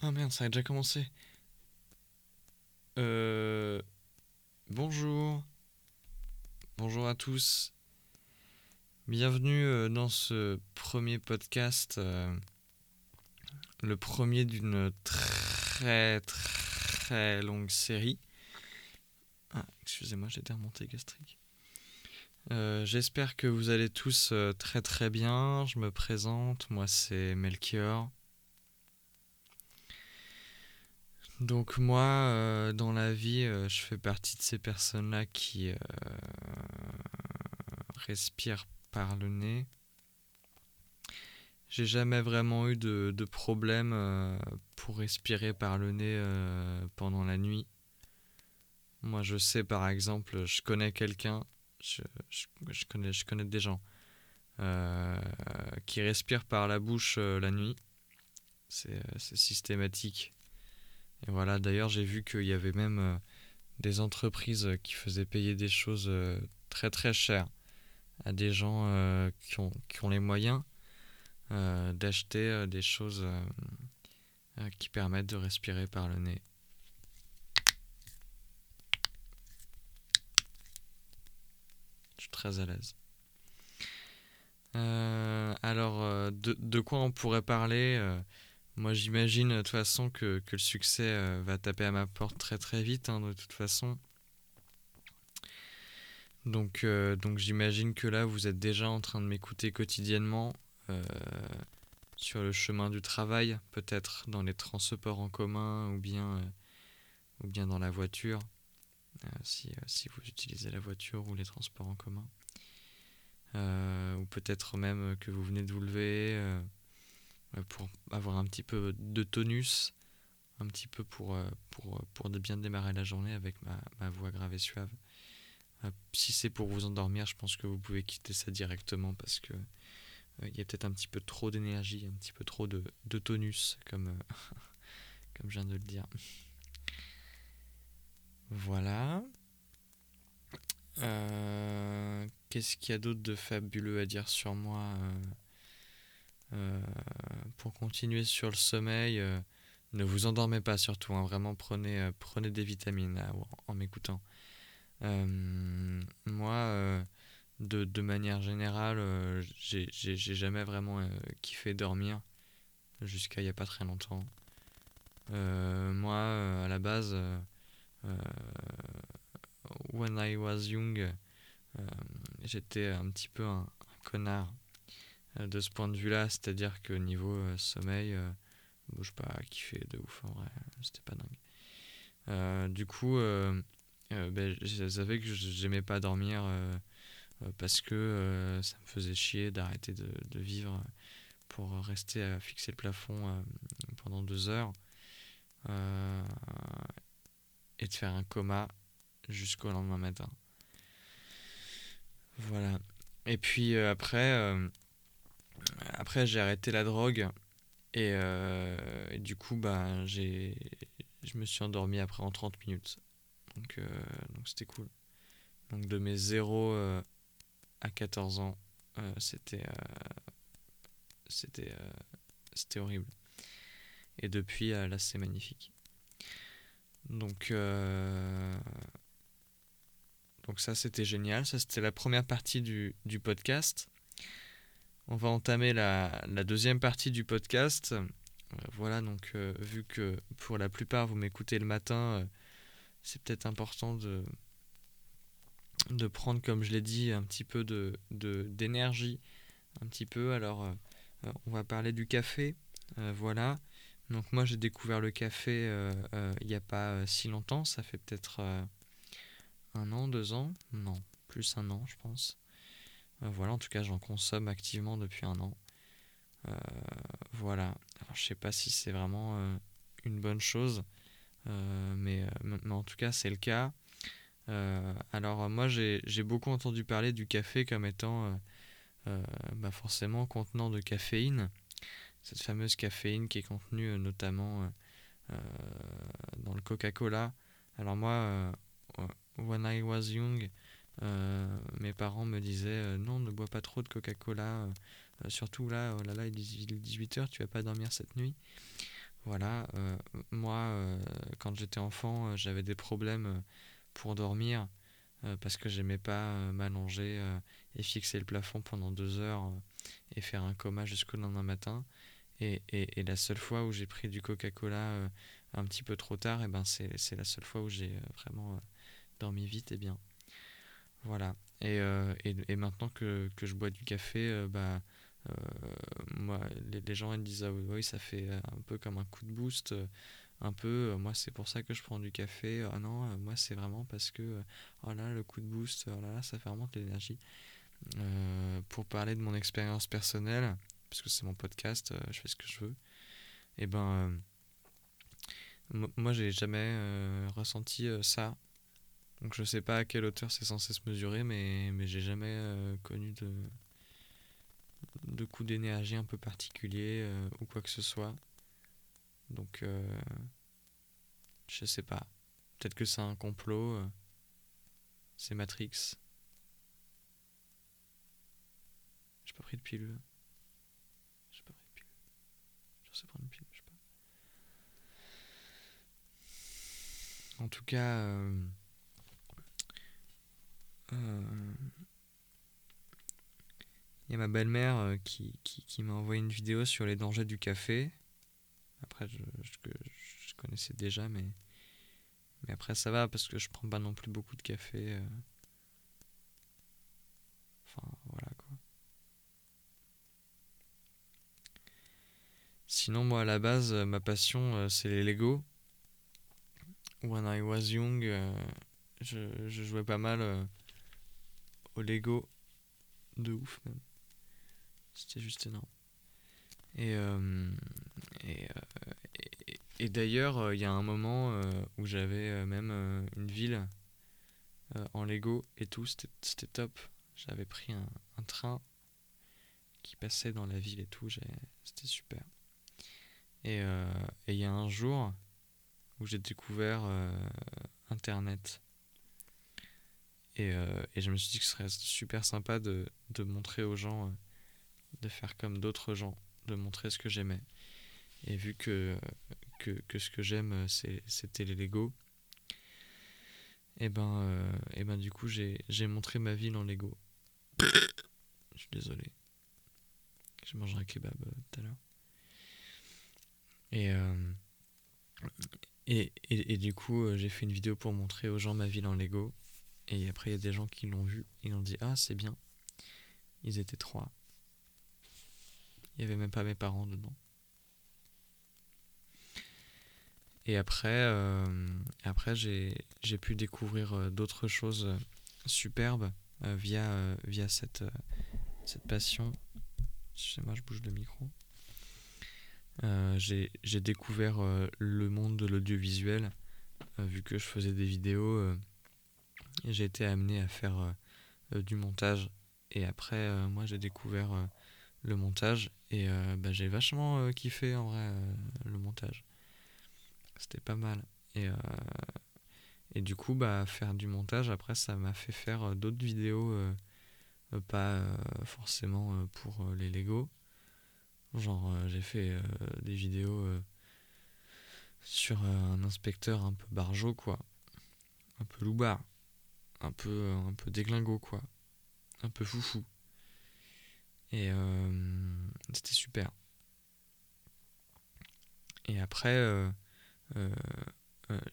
Ah merde, ça a déjà commencé. Euh... Bonjour. Bonjour à tous. Bienvenue euh, dans ce premier podcast. euh, le premier d'une très très longue série. Ah, excusez-moi, j'étais remonté gastrique. Euh, J'espère que vous allez tous très très bien. Je me présente, moi c'est Melchior. Donc moi, euh, dans la vie, euh, je fais partie de ces personnes-là qui euh, respirent par le nez. J'ai jamais vraiment eu de, problème pour respirer par le nez pendant la nuit. Moi, je sais par exemple, je connais quelqu'un, je, connais, je connais des gens qui respirent par la bouche la nuit. C'est systématique. Et voilà, d'ailleurs, j'ai vu qu'il y avait même euh, des entreprises euh, qui faisaient payer des choses euh, très très chères à des gens qui, ont, qui ont les moyens d'acheter des choses qui permettent de respirer par le nez. Je suis très à l'aise. Alors, de, de quoi on pourrait parler moi, j'imagine de toute façon que, que le succès euh, va taper à ma porte très très vite, hein, de toute façon. Donc, euh, donc j'imagine que là, vous êtes déjà en train de m'écouter quotidiennement euh, sur le chemin du travail, peut-être dans les transports en commun ou bien, ou bien dans la voiture, si, si vous utilisez la voiture ou les transports en commun. Ou peut-être même que vous venez de vous lever. Euh, euh, pour avoir un petit peu de tonus, un petit peu pour, euh, pour, pour de bien démarrer la journée avec ma, ma voix grave et suave. Euh, si c'est pour vous endormir, je pense que vous pouvez quitter ça directement parce que euh, il y a peut-être un petit peu trop d'énergie, un petit peu trop de, de tonus, comme, euh, comme je viens de le dire. Voilà. Euh, Qu'est-ce qu'il y a d'autre de fabuleux à dire sur moi euh, pour continuer sur le sommeil, euh, ne vous endormez pas surtout, hein, vraiment prenez, euh, prenez des vitamines en, m'écoutant. Moi, de, de manière générale, j'ai jamais vraiment kiffé dormir jusqu'à il n'y a pas très longtemps. Moi, à la base, when I was young, j'étais un petit peu un, connard de ce point de vue-là, c'est-à-dire que niveau euh, sommeil, euh, bon, je pas kiffé de ouf en vrai, c'était pas dingue. Euh, du coup, euh, euh, ben, je savais que j'aimais pas dormir euh, euh, parce que euh, ça me faisait chier d'arrêter de, vivre pour rester à fixer le plafond euh, pendant deux heures euh, et de faire un coma jusqu'au lendemain matin. Voilà. Et puis euh, après, euh, après j'ai arrêté la drogue et, euh, et du coup bah j'ai je me suis endormi après en 30 minutes. Donc euh, donc c'était cool. Donc de mes 0 euh, à 14 ans, c'était c'était horrible. Et depuis là c'est magnifique. Donc donc ça c'était génial, ça c'était la première partie du, du podcast. On va entamer la, deuxième partie du podcast. Euh, voilà, donc euh, vu que pour la plupart vous m'écoutez le matin, euh, c'est peut-être important de, prendre, comme je l'ai dit, un petit peu de, de- d'énergie. Un petit peu. Alors, on va parler du café. Voilà. Donc moi j'ai découvert le café il n'y a pas si longtemps, ça fait peut-être un an, deux ans, non, plus un an je pense. Euh, voilà, en tout cas j'en consomme activement depuis un an. Euh, voilà, alors je sais pas si c'est vraiment euh, une bonne chose, mais, mais en tout cas c'est le cas. Alors moi j'ai beaucoup entendu parler du café comme étant bah, forcément contenant de caféine cette fameuse caféine qui est contenue notamment dans le Coca-Cola. Alors moi, when I was young, mes parents me disaient euh, non, ne bois pas trop de Coca-Cola, euh, surtout là, oh là là, il est 18h, tu vas pas dormir cette nuit. voilà, moi, quand j'étais enfant, j'avais des problèmes pour dormir parce que j'aimais pas m'allonger et fixer le plafond pendant deux heures et faire un coma jusqu'au lendemain matin. Et, et, la seule fois où j'ai pris du Coca-Cola un petit peu trop tard, et eh ben c'est la seule fois où j'ai vraiment dormi vite et bien. Voilà. Et, et, et, maintenant que, je bois du café, bah, moi, les, gens disent ah oui, ça fait un peu comme un coup de boost un peu moi c'est pour ça que je prends du café. Ah non moi c'est vraiment parce que oh là le coup de boost oh là, là ça fait de l'énergie pour parler de mon expérience personnelle parce que c'est mon podcast je fais ce que je veux et ben moi j'ai jamais ressenti ça donc je sais pas à quelle hauteur c'est censé se mesurer mais mais j'ai jamais connu de de coups d'énergie un peu particuliers euh, ou quoi que ce soit. Donc, euh, je sais pas. Peut-être que c'est un complot. Euh, c'est Matrix. J'ai pas pris de pilule. J'ai pas pris de pilule. Je sais prendre une pilule, je sais pas. En tout cas, euh, il y a ma belle-mère euh, qui, qui, m'a envoyé une vidéo sur les dangers du café. Après, je, je, connaissais déjà, mais, mais après, ça va parce que je prends pas non plus beaucoup de café. Euh. Enfin, voilà quoi. Sinon, moi, à la base, euh, ma passion, c'est les Lego. When I was young, je, je, jouais pas mal Lego. De ouf, même. C'était juste énorme. Et, euh, et, euh, et, d'ailleurs, euh, il y a un moment où j'avais même une ville en Lego et tout, c'était top. J'avais pris un, un, train qui passait dans la ville et tout, c'était super. Et il y a un jour où j'ai découvert Internet. Et, et, je me suis dit que ce serait super sympa de, de montrer aux gens de faire comme d'autres gens, de montrer ce que j'aimais. Et vu que, que, ce que j'aime, c'était les Lego, et eh ben, euh, et ben du coup, j'ai montré ma ville en Lego. Je suis désolé. Je mangerai un kebab euh, tout à l'heure. Euh, et, et, et, du coup, j'ai fait une vidéo pour montrer aux gens ma ville en Lego. Et après, il y a des gens qui l'ont vu. Ils ont dit Ah, c'est bien. Ils étaient trois. Il n'y avait même pas mes parents dedans. Et après, euh, après j'ai pu découvrir euh, d'autres choses euh, superbes via, via cette, cette passion. Excusez-moi, je bouge le micro. j'ai découvert le monde de l'audiovisuel, vu que je faisais des vidéos. J'ai été amené à faire du montage. Et après, moi, j'ai découvert le montage. Et euh, bah, j'ai vachement euh, kiffé en vrai euh, le montage. C'était pas mal. Et, et du coup, bah, faire du montage, après, ça m'a fait faire d'autres vidéos, pas forcément pour les Lego. Genre, j'ai fait des vidéos sur un inspecteur un peu barjot, quoi. Un peu loupard. Un peu, un déglingo, quoi. Un peu foufou. Et euh, c'était super. Et après, euh, euh,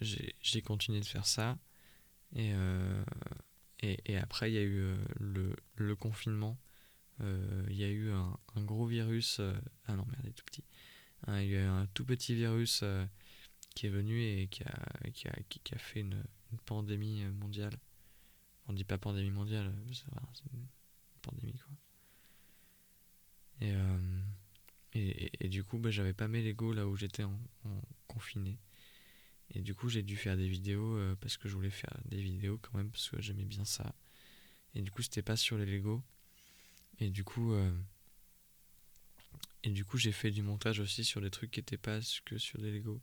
j'ai continué de faire ça. Et, et, après, il y a eu le, le, confinement. Il y a eu un, gros virus. ah non, merde, tout petit. Hein, il y a eu un tout petit virus qui est venu et qui a, qui a, qui, a fait une, pandémie mondiale. On dit pas pandémie mondiale, c'est une pandémie quoi. Euh, et, et, du coup, bah, j'avais pas mes Lego là où j'étais en, confiné. Et du coup, j'ai dû faire des vidéos euh, parce que je voulais faire des vidéos quand même parce que j'aimais bien ça. Et du coup, c'était pas sur les Lego. Et du coup, euh, et du coup, j'ai fait du montage aussi sur des trucs qui étaient pas que sur des Lego.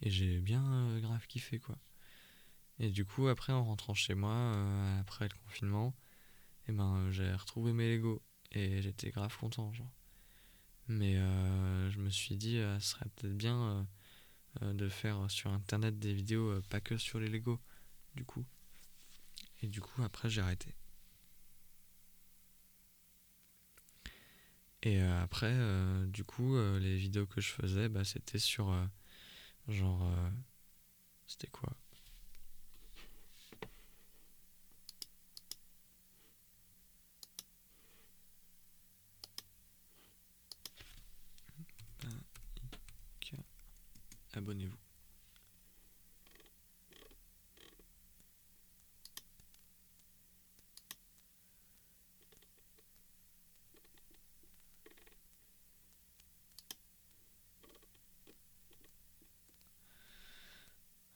Et j'ai bien grave kiffé quoi. Et du coup, après, en rentrant chez moi, après le confinement, et eh ben, j'ai retrouvé mes Lego. Et j'étais grave content, genre. Mais je me suis dit, ce serait peut-être bien de faire sur internet des vidéos, pas que sur les Lego, du coup. Et du coup, après, j'ai arrêté. Et euh, après, euh, du coup, euh, les vidéos que je faisais, bah, c'était sur genre. c'était quoi? Abonnez-vous.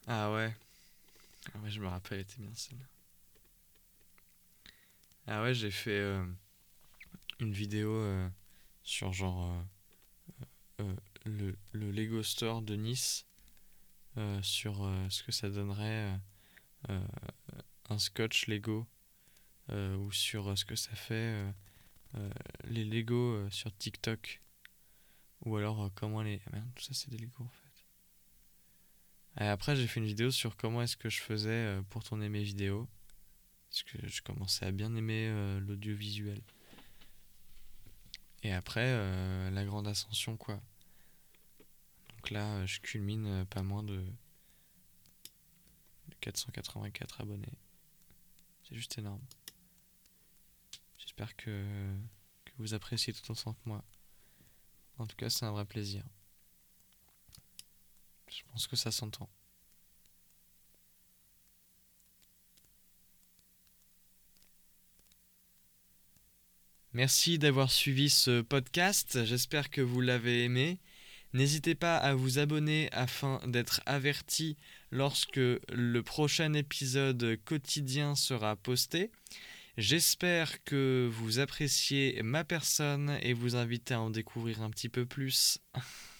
Ah ouais. Ah ouais, je me rappelle, elle était bien celle Ah ouais, j'ai fait euh, une vidéo euh, sur genre euh, le, le, Lego Store de Nice sur ce que ça donnerait un scotch Lego ou sur ce que ça fait les Lego sur TikTok ou alors comment les... Ah merde, tout ça c'est des Lego en fait. Et après, j'ai fait une vidéo sur comment est-ce que je faisais euh, pour tourner mes vidéos. Parce que je commençais à bien aimer euh, l'audiovisuel. Et après, euh, la grande ascension, quoi. Là, je culmine pas moins de 484 abonnés. C'est juste énorme. J'espère que, que vous appréciez tout autant que moi. En tout cas, c'est un vrai plaisir. Je pense que ça s'entend. Merci d'avoir suivi ce podcast, j'espère que vous l'avez aimé. N'hésitez pas à vous abonner afin d'être averti lorsque le prochain épisode quotidien sera posté. J'espère que vous appréciez ma personne et vous invite à en découvrir un petit peu plus.